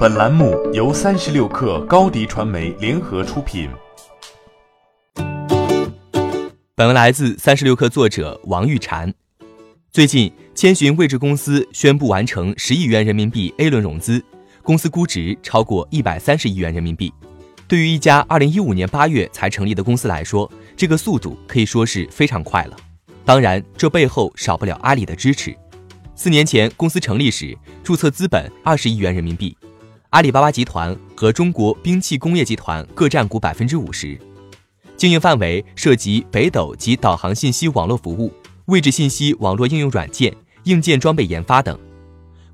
本栏目由三十六氪高低传媒联合出品。本文来自三十六氪作者王玉婵。最近，千寻位置公司宣布完成十亿元人民币 A 轮融资，公司估值超过一百三十亿元人民币。对于一家二零一五年八月才成立的公司来说，这个速度可以说是非常快了。当然，这背后少不了阿里的支持。四年前公司成立时，注册资本二十亿元人民币。阿里巴巴集团和中国兵器工业集团各占股百分之五十，经营范围涉及北斗及导航信息网络服务、位置信息网络应用软件、硬件装备研发等。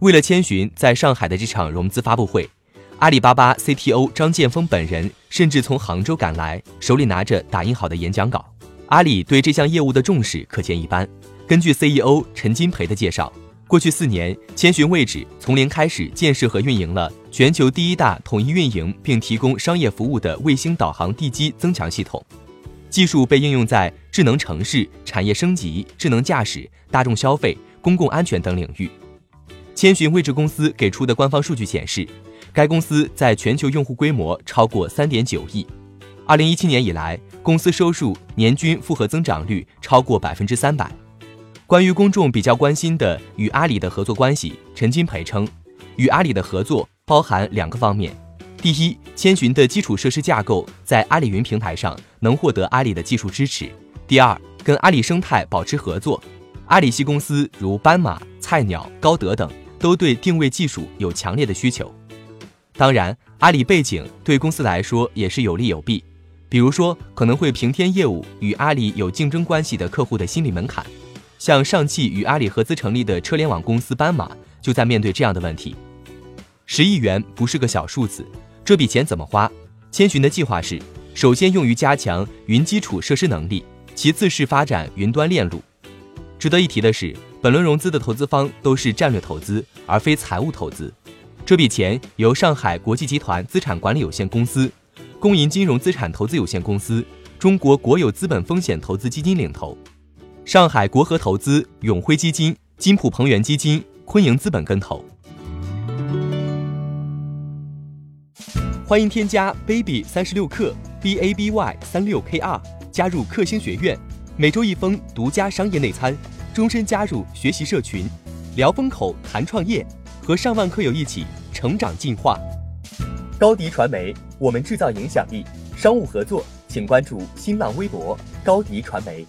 为了千寻在上海的这场融资发布会，阿里巴巴 CTO 张建峰本人甚至从杭州赶来，手里拿着打印好的演讲稿。阿里对这项业务的重视可见一斑。根据 CEO 陈金培的介绍。过去四年，千寻位置从零开始建设和运营了全球第一大统一运营并提供商业服务的卫星导航地基增强系统，技术被应用在智能城市、产业升级、智能驾驶、大众消费、公共安全等领域。千寻位置公司给出的官方数据显示，该公司在全球用户规模超过三点九亿。二零一七年以来，公司收入年均复合增长率超过百分之三百。关于公众比较关心的与阿里的合作关系，陈金培称，与阿里的合作包含两个方面：第一，千寻的基础设施架构在阿里云平台上能获得阿里的技术支持；第二，跟阿里生态保持合作。阿里系公司如斑马、菜鸟、高德等都对定位技术有强烈的需求。当然，阿里背景对公司来说也是有利有弊，比如说可能会平添业务与阿里有竞争关系的客户的心理门槛。像上汽与阿里合资成立的车联网公司斑马，就在面对这样的问题。十亿元不是个小数字，这笔钱怎么花？千寻的计划是，首先用于加强云基础设施能力，其次是发展云端链路。值得一提的是，本轮融资的投资方都是战略投资，而非财务投资。这笔钱由上海国际集团资产管理有限公司、工银金融资产投资有限公司、中国国有资本风险投资基金领投。上海国和投资、永辉基金、金普鹏源基金、昆盈资本跟投。欢迎添加 baby 三十六克 b a b y 三六 k r 加入克星学院，每周一封独家商业内参，终身加入学习社群，聊风口谈创业，和上万课友一起成长进化。高迪传媒，我们制造影响力。商务合作，请关注新浪微博高迪传媒。